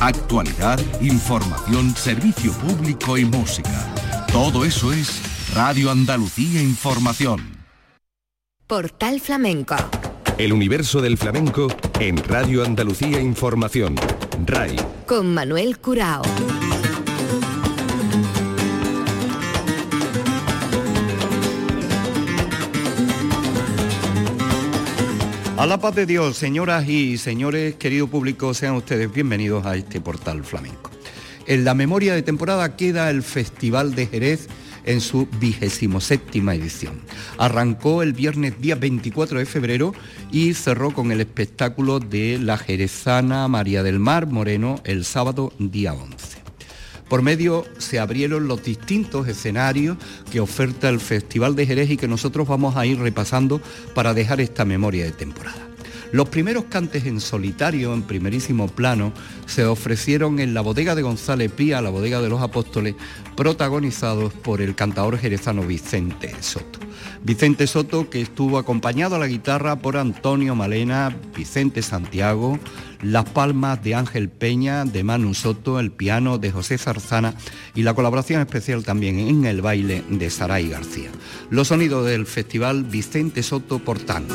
Actualidad, información, servicio público y música. Todo eso es Radio Andalucía Información. Portal Flamenco. El universo del flamenco en Radio Andalucía Información. RAI. Con Manuel Curao. A la paz de Dios, señoras y señores, querido público, sean ustedes bienvenidos a este portal flamenco. En la memoria de temporada queda el Festival de Jerez en su vigésimo séptima edición. Arrancó el viernes día 24 de febrero y cerró con el espectáculo de la jerezana María del Mar Moreno el sábado día 11. Por medio se abrieron los distintos escenarios que oferta el Festival de Jerez y que nosotros vamos a ir repasando para dejar esta memoria de temporada. Los primeros cantes en solitario, en primerísimo plano, se ofrecieron en la bodega de González Pía, la bodega de los apóstoles, protagonizados por el cantador jerezano Vicente Soto. Vicente Soto que estuvo acompañado a la guitarra por Antonio Malena, Vicente Santiago, las palmas de Ángel Peña, de Manu Soto, el piano de José Zarzana y la colaboración especial también en el baile de Saray García. Los sonidos del festival Vicente Soto por tango.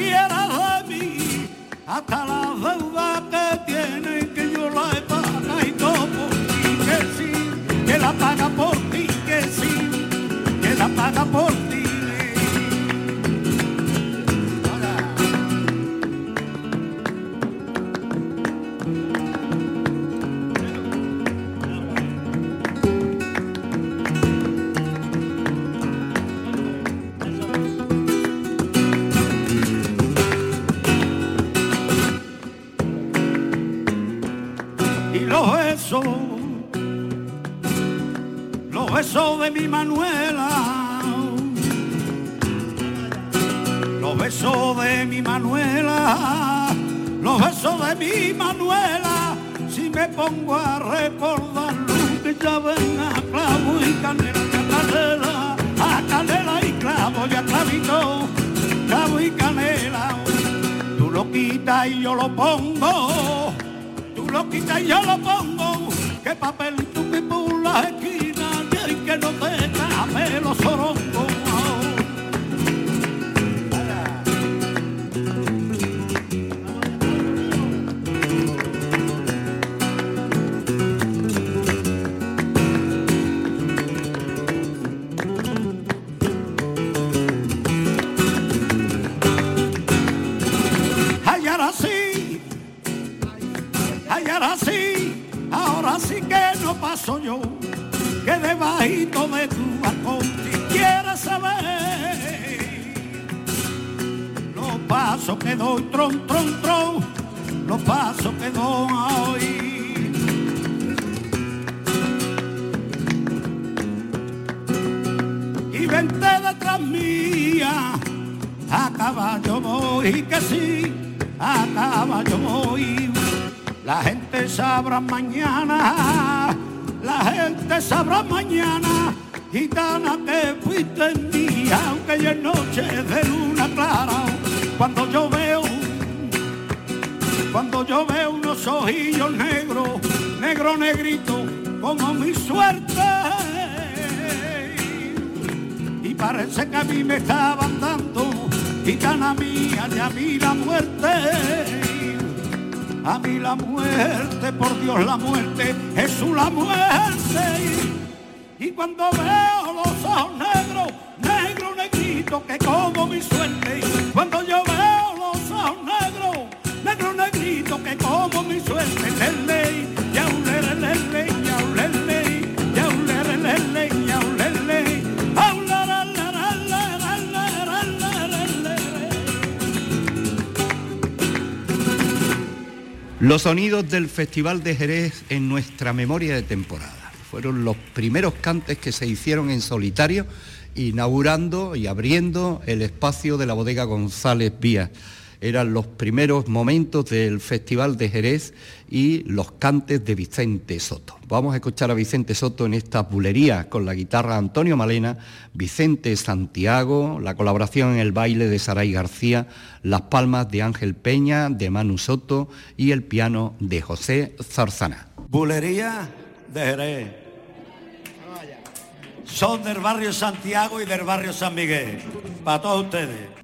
e era a palavra Manuela, los besos de mi Manuela, los besos de mi Manuela, si me pongo a recordarlo, que ya ven a clavo y canela, a canela, a y clavo y a clavito, clavo y canela, tú lo quitas y yo lo pongo lo quita y yo lo pongo, paso yo, que debajito de tu balcón, si quieres saber los pasos que doy, tron, tron, tron, los pasos que doy hoy. Y vente detrás mía, a caballo voy, que sí, a caballo voy. La gente sabrá mañana la gente sabrá mañana, gitana que fuiste día, aunque ya es noche de luna clara, cuando yo veo, cuando yo veo unos ojillos negros, negro negrito, como mi suerte, y parece que a mí me estaban dando, gitana mía, ya vi la muerte a mí la muerte, por Dios la muerte, Jesús la muerte. Y cuando veo los ojos negros, negro, negrito, que como mi suerte. Cuando yo veo los ojos negros, negro, negrito, que como mi suerte. Lele, ya un Los sonidos del Festival de Jerez en nuestra memoria de temporada. Fueron los primeros cantes que se hicieron en solitario, inaugurando y abriendo el espacio de la bodega González Vías eran los primeros momentos del Festival de Jerez y los cantes de Vicente Soto. Vamos a escuchar a Vicente Soto en esta bulería con la guitarra Antonio Malena, Vicente Santiago, la colaboración en el baile de Saray García, las palmas de Ángel Peña, de Manu Soto y el piano de José Zarzana. Bulería de Jerez. Son del barrio Santiago y del barrio San Miguel. Para todos ustedes.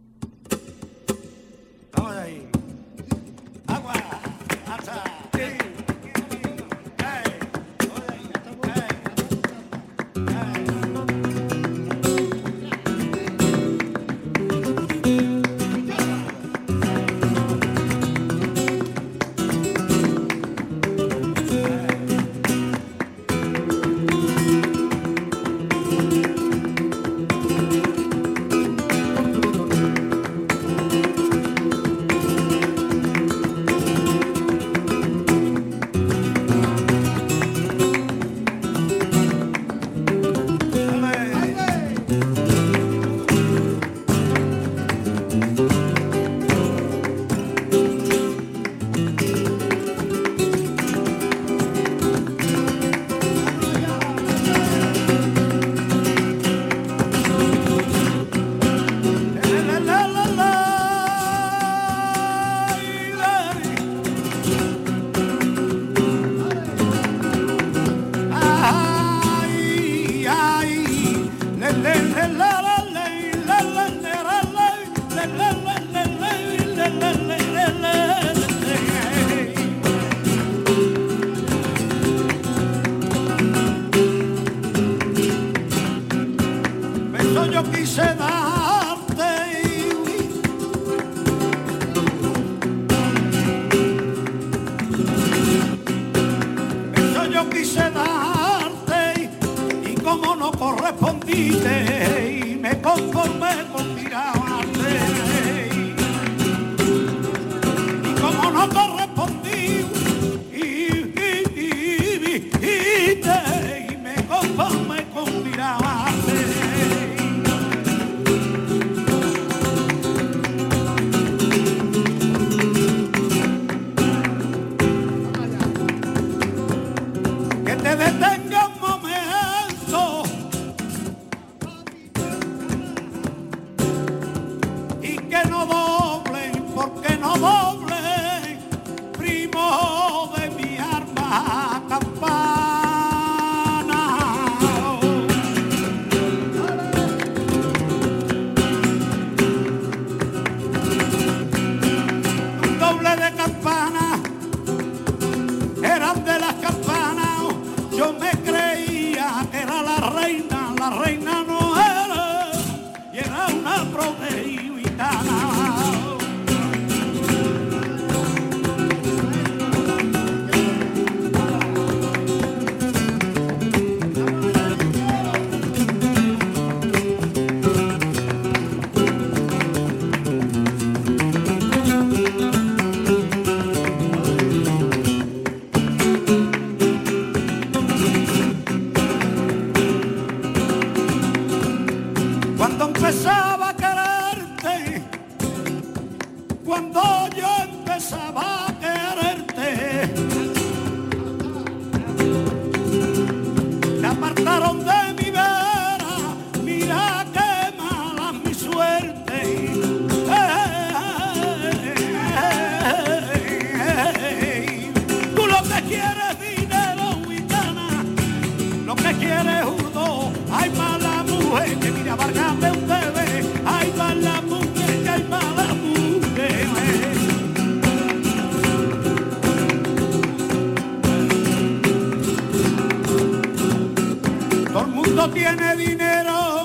Tiene dinero.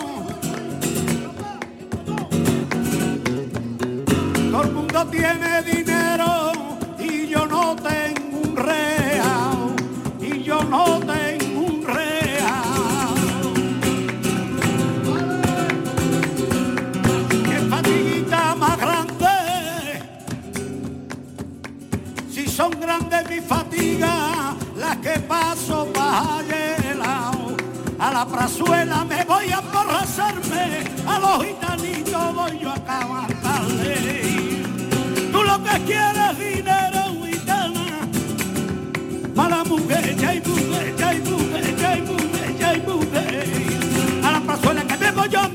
Todo el mundo tiene dinero A la prazuela me voy a emborracharme, a los gitanitos voy yo a cabalgarle. Tú lo que quieres es dinero, gitana, mala mujer, ya hay mujer, ya hay mujer, ya hay mujer, ya hay mujer. A la prazuela que me voy a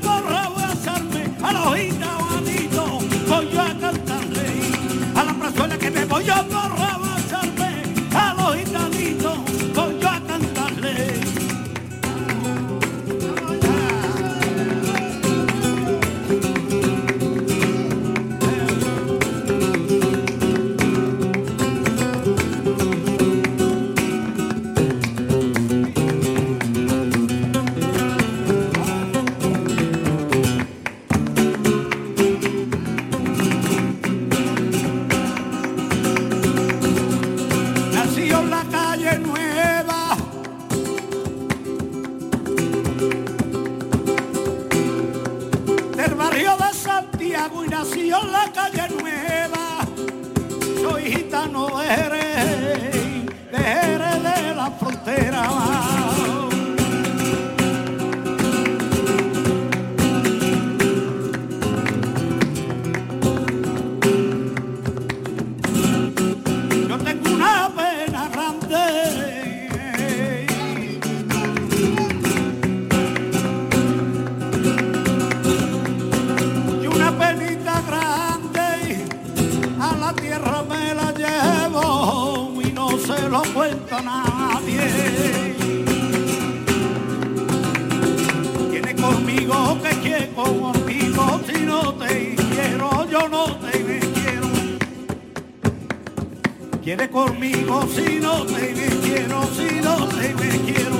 Quiere conmigo si no te me quiero, si no te me quiero.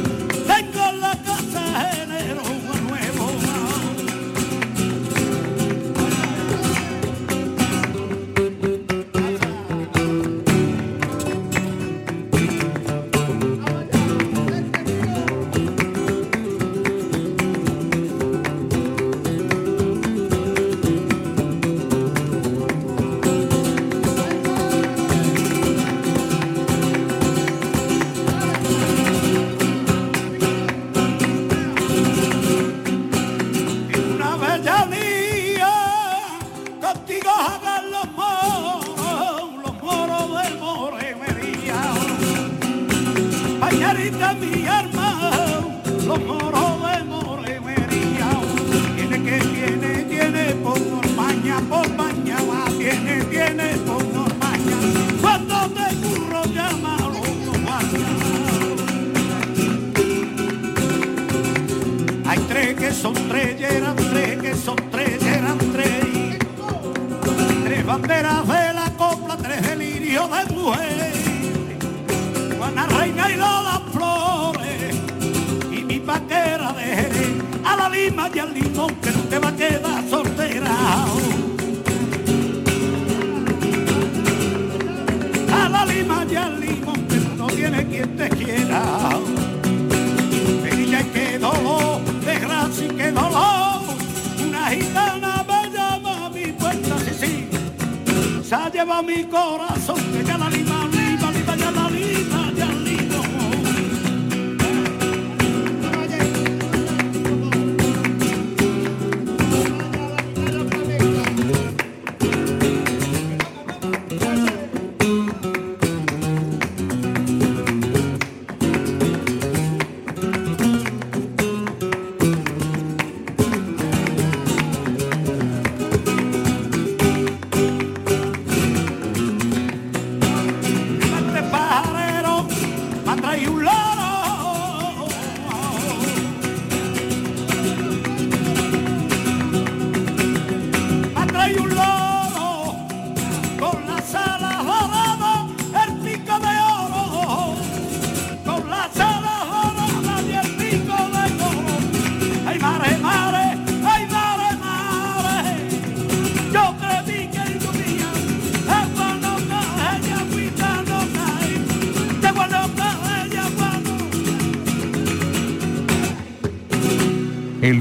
Pañarita mi hermano, los moros de moremería. Tiene que tiene, tiene por maña, por maña, va, tiene, tiene por maña. Cuando te curro llámalo, maña. Hay tres que son tres, eran tres que son tres, eran tres. Tres banderas de la copla, tres delirios de mujer. Lima y al limón que no te va a quedar soltera. A la lima y al limón que no tiene quien te quiera. Ella que dolor, desgracia y que dolor. Una gitana me llama a mi puerta, sí, sí. Se ha llevado mi corazón,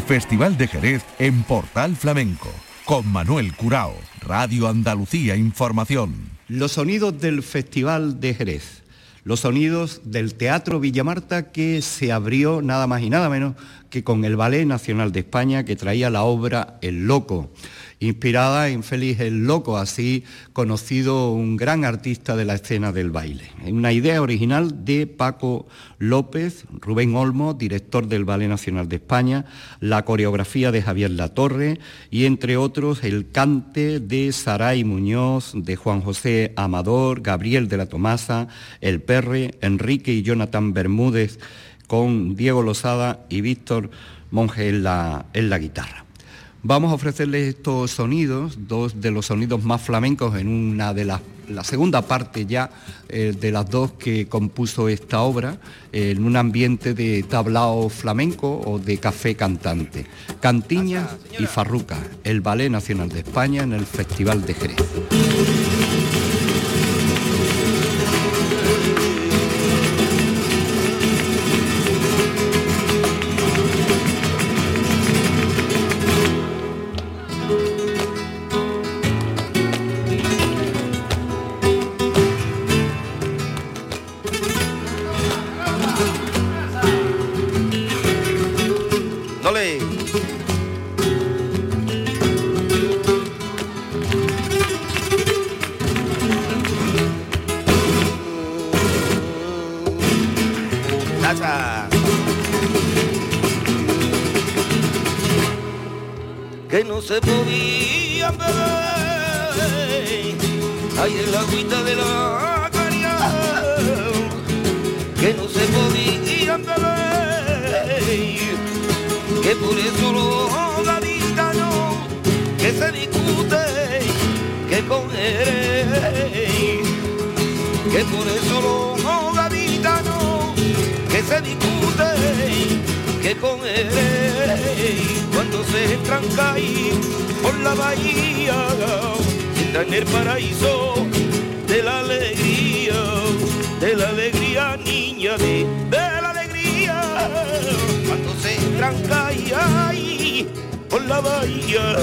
Festival de Jerez en Portal Flamenco, con Manuel Curao, Radio Andalucía Información. Los sonidos del Festival de Jerez, los sonidos del Teatro Villamarta que se abrió nada más y nada menos con el Ballet Nacional de España que traía la obra El Loco inspirada en Félix el Loco, así conocido un gran artista de la escena del baile. Una idea original de Paco López, Rubén Olmo, director del Ballet Nacional de España, la coreografía de Javier Latorre y entre otros el cante de Saray Muñoz, de Juan José Amador, Gabriel de la Tomasa, El Perre, Enrique y Jonathan Bermúdez con Diego Lozada y Víctor Monge en la, en la guitarra. Vamos a ofrecerles estos sonidos, dos de los sonidos más flamencos en una de las la segunda parte ya eh, de las dos que compuso esta obra, en un ambiente de tablao flamenco o de café cantante. Cantiña y Farruca, el Ballet Nacional de España en el Festival de Jerez. recogeréis. Que por eso los gaditanos que se discuten, que cogeréis cuando se entrancáis por la bahía, está en el paraíso de la alegría, de la alegría niña de, de la alegría, cuando se entrancáis por la bahía.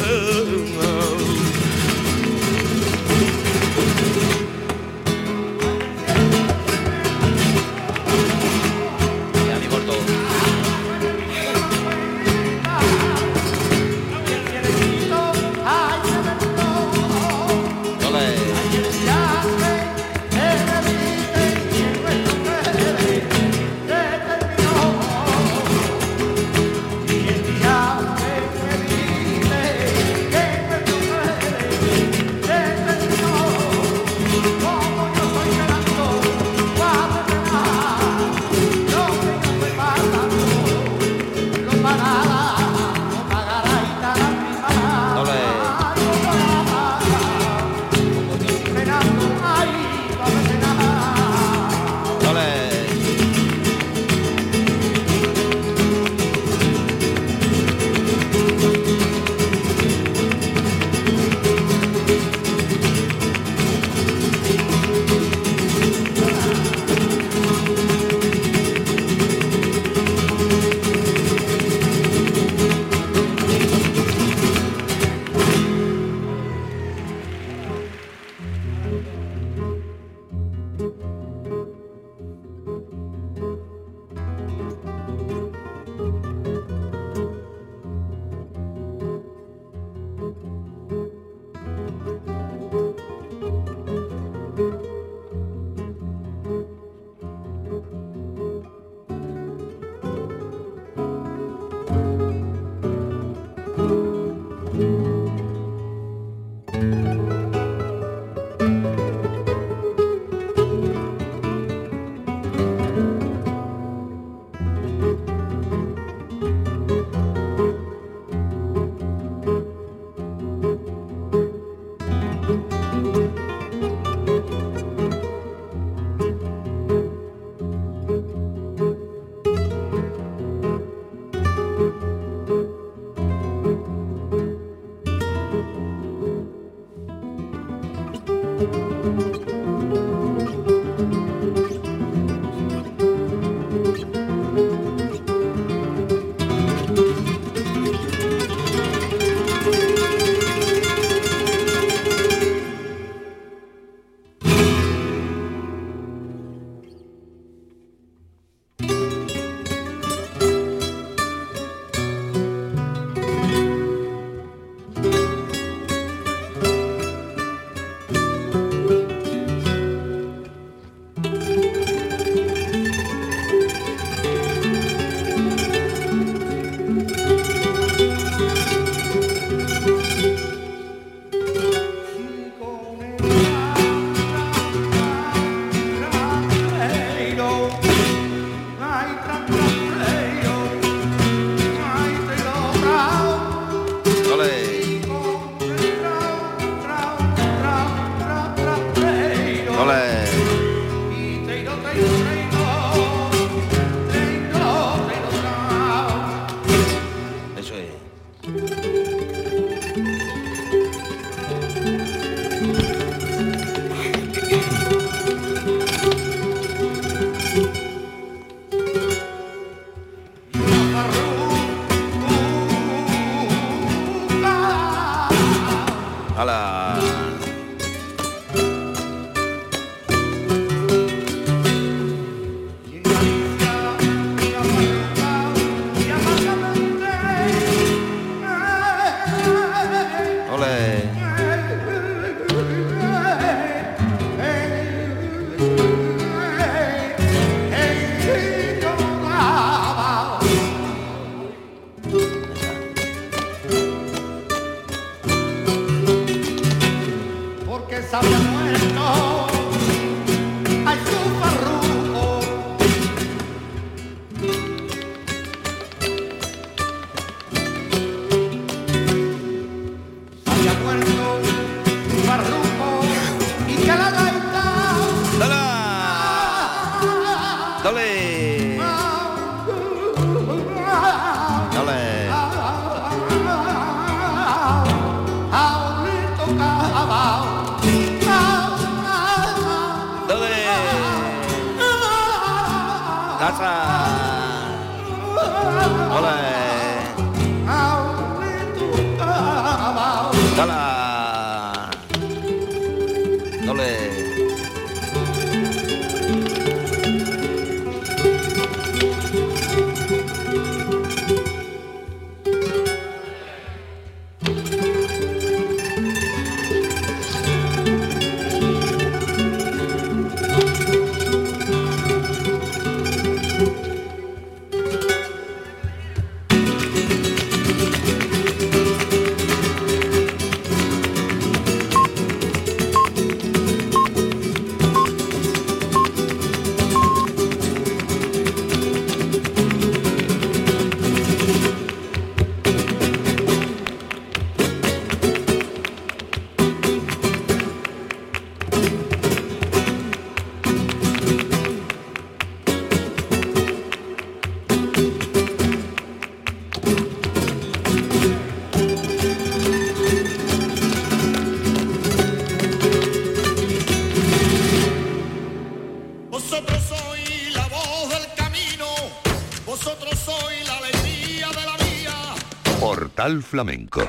Flamenco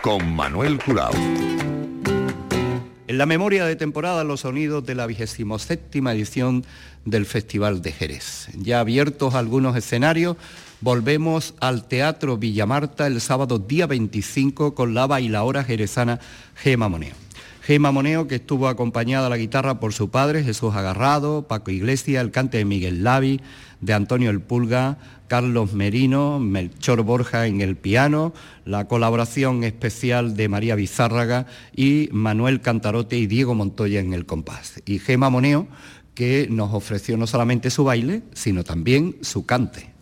con Manuel Curao. En la memoria de temporada los sonidos de la 27 edición del Festival de Jerez. Ya abiertos algunos escenarios, volvemos al Teatro Villamarta el sábado día 25 con la bailaora jerezana Gema Moneo. Gema Moneo, que estuvo acompañada a la guitarra por su padre, Jesús Agarrado, Paco Iglesias, el cante de Miguel Lavi, de Antonio El Pulga, Carlos Merino, Melchor Borja en el piano, la colaboración especial de María Bizárraga y Manuel Cantarote y Diego Montoya en el compás. Y Gema Moneo, que nos ofreció no solamente su baile, sino también su cante.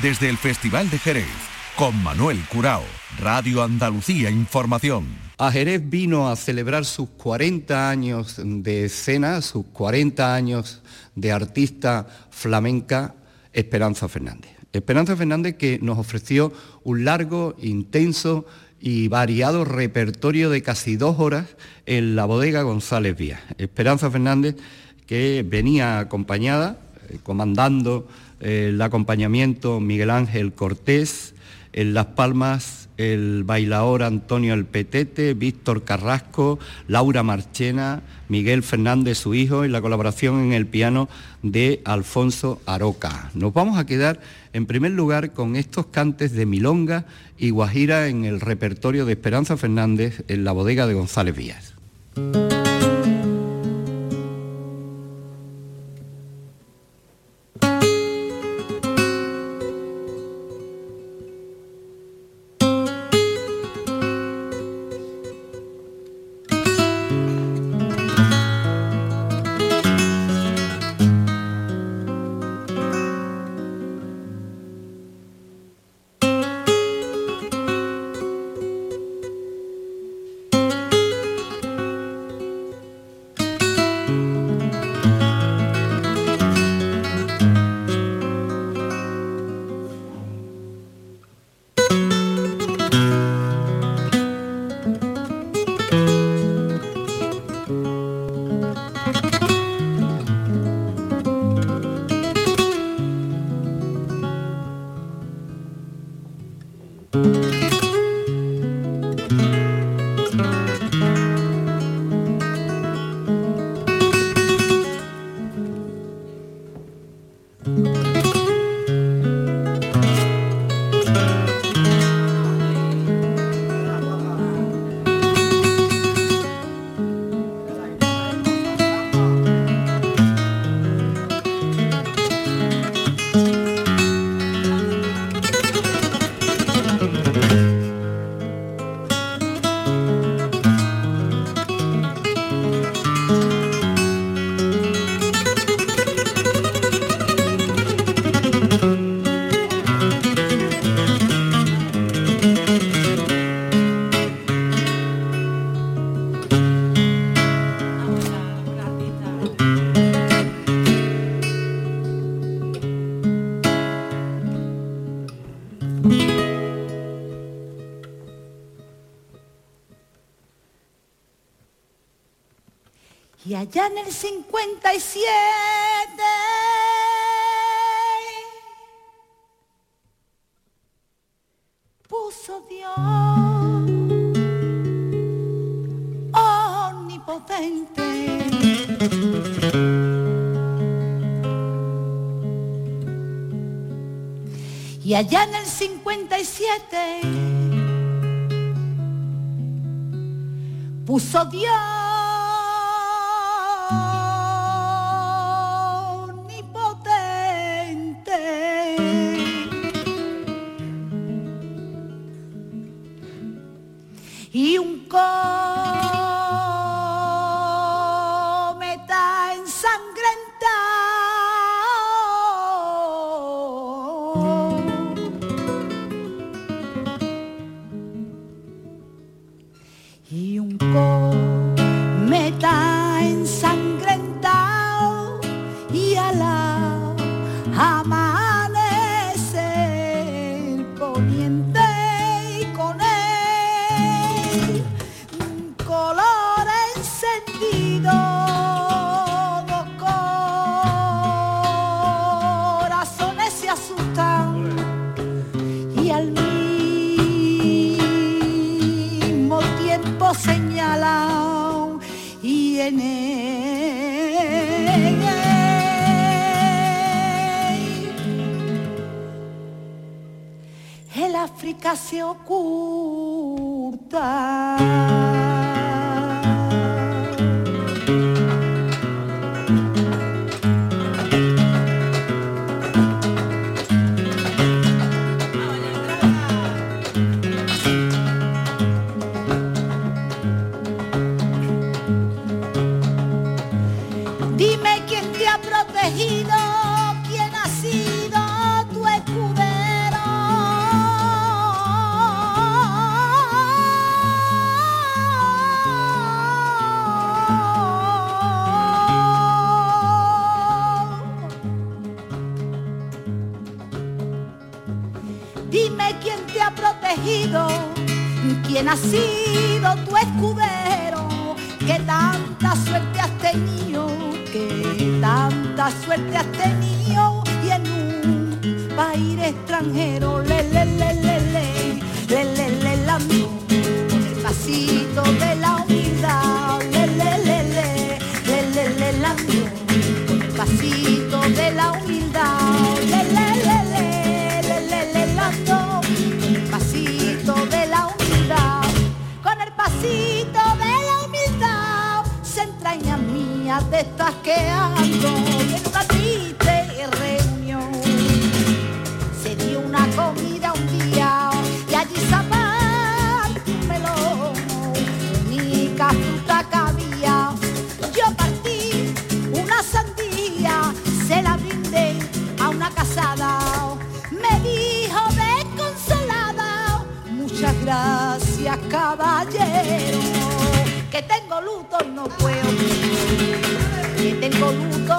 Desde el Festival de Jerez con Manuel Curao, Radio Andalucía Información. A Jerez vino a celebrar sus 40 años de escena, sus 40 años de artista flamenca Esperanza Fernández. Esperanza Fernández que nos ofreció un largo, intenso y variado repertorio de casi dos horas en la bodega González Vías. Esperanza Fernández que venía acompañada, comandando el acompañamiento Miguel Ángel Cortés, en Las Palmas el bailador Antonio El Petete, Víctor Carrasco, Laura Marchena, Miguel Fernández, su hijo, y la colaboración en el piano de Alfonso Aroca. Nos vamos a quedar en primer lugar con estos cantes de Milonga y Guajira en el repertorio de Esperanza Fernández en la bodega de González Vías. allá en el 57. Puso Dios omnipotente. Y allá en el 57 puso Dios se oculta. absoluto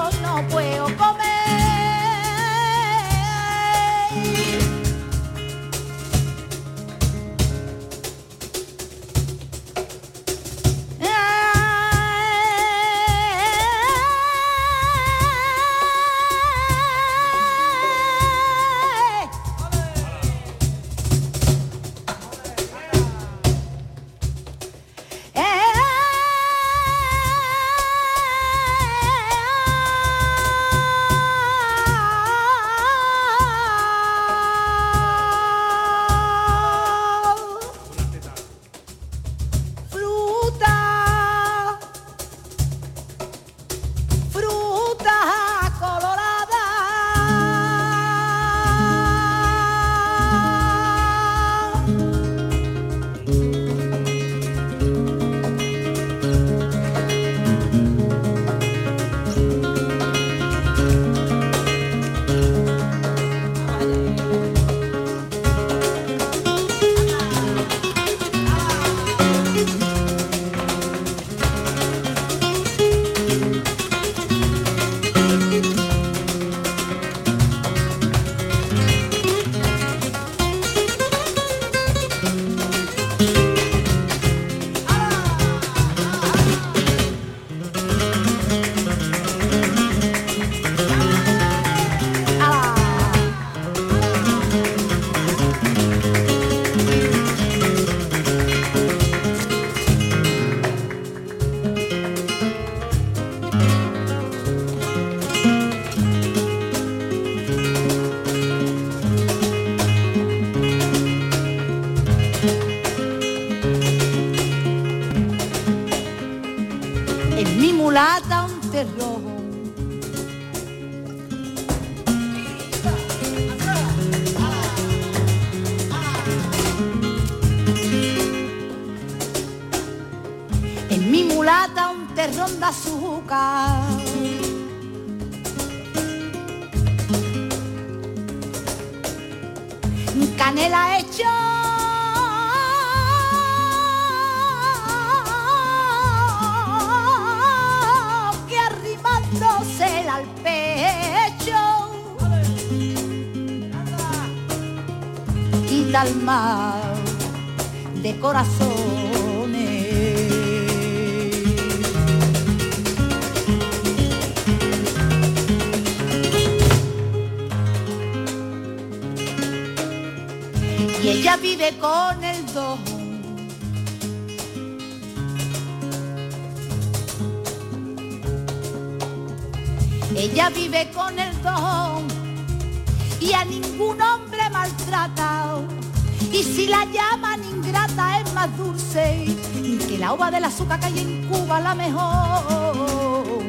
Si la llaman ingrata es más dulce y que la uva del azúcar que hay en Cuba la mejor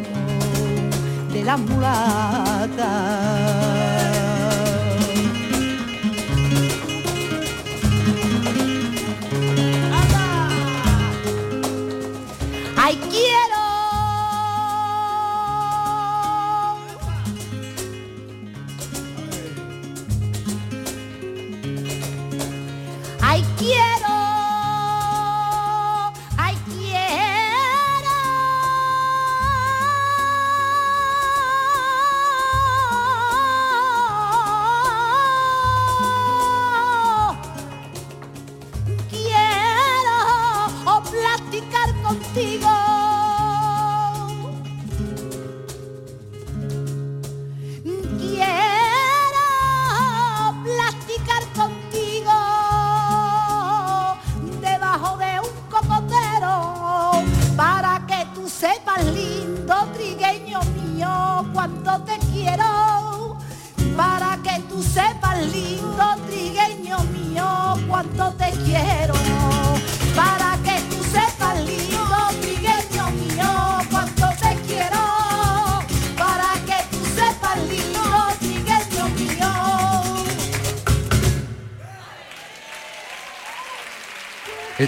de las mulatas.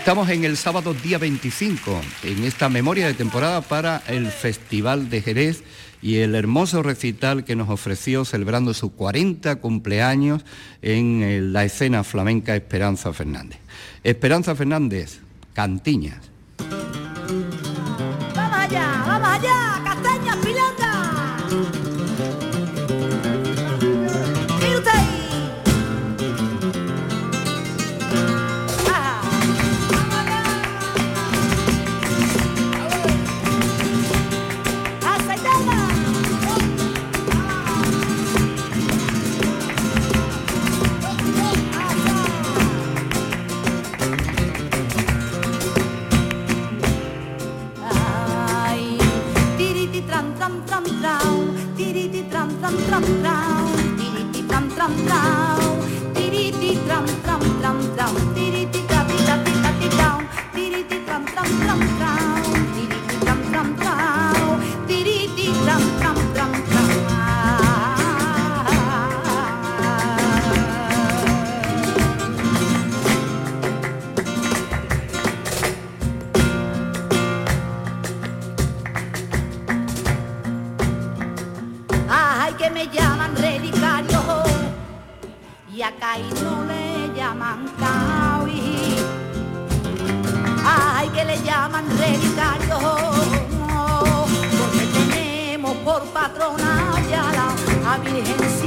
Estamos en el sábado día 25, en esta memoria de temporada para el Festival de Jerez y el hermoso recital que nos ofreció celebrando su 40 cumpleaños en eh, la escena flamenca Esperanza Fernández. Esperanza Fernández, Cantiñas. ¡Vamos allá! ¡Vamos! Rancagui, ay que le llaman relicario, porque tenemos por patrona ya la Virgen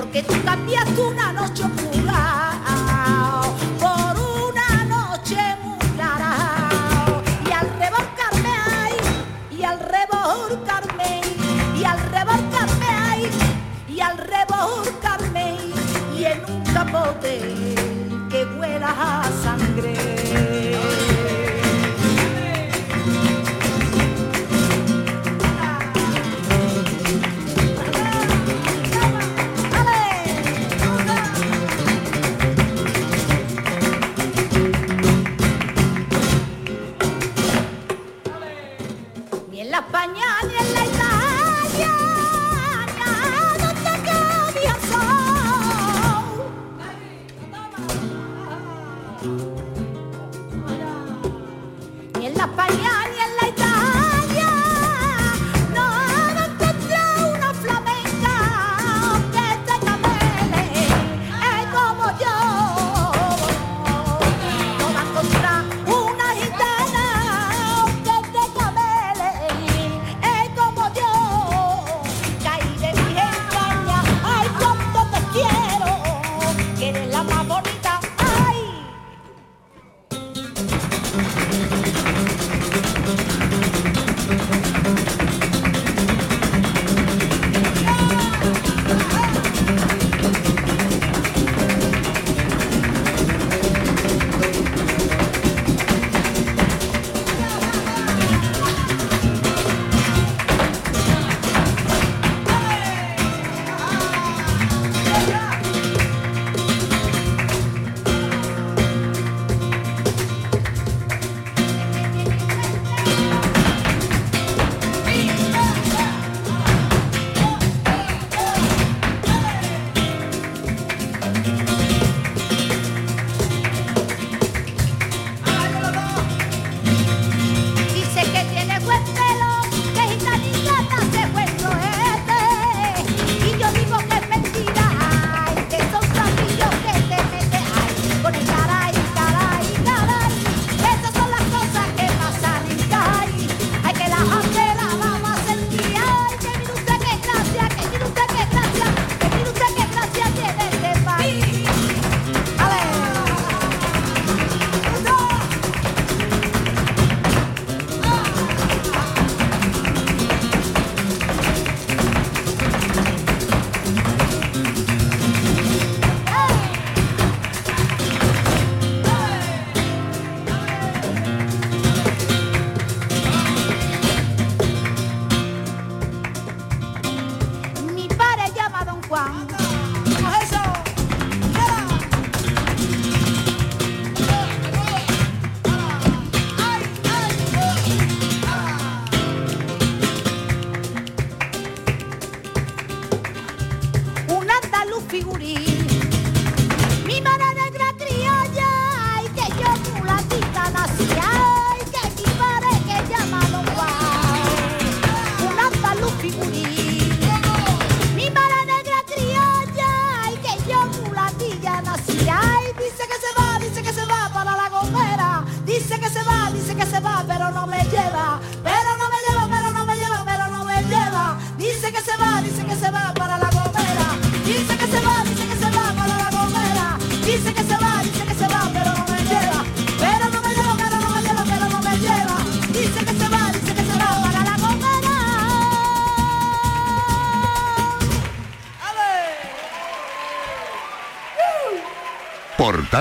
porque tú cambiaste una noche oscura por una noche muy y al revolcarme ay y al revolcarme y al revolcarme ay y al revolcarme y en un capote que vuela a sangre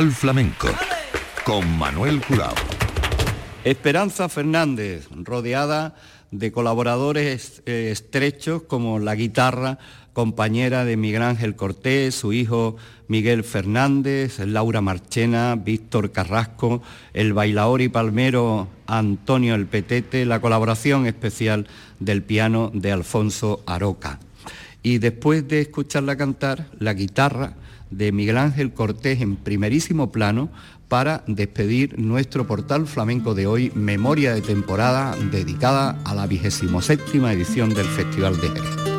Flamenco con Manuel Curao. Esperanza Fernández, rodeada de colaboradores eh, estrechos como la guitarra, compañera de Miguel Ángel Cortés, su hijo Miguel Fernández, Laura Marchena, Víctor Carrasco, el bailaor y palmero Antonio El Petete, la colaboración especial del piano de Alfonso Aroca. Y después de escucharla cantar, la guitarra de Miguel Ángel Cortés en primerísimo plano para despedir nuestro portal flamenco de hoy, memoria de temporada dedicada a la vigésimo séptima edición del Festival de Jerez.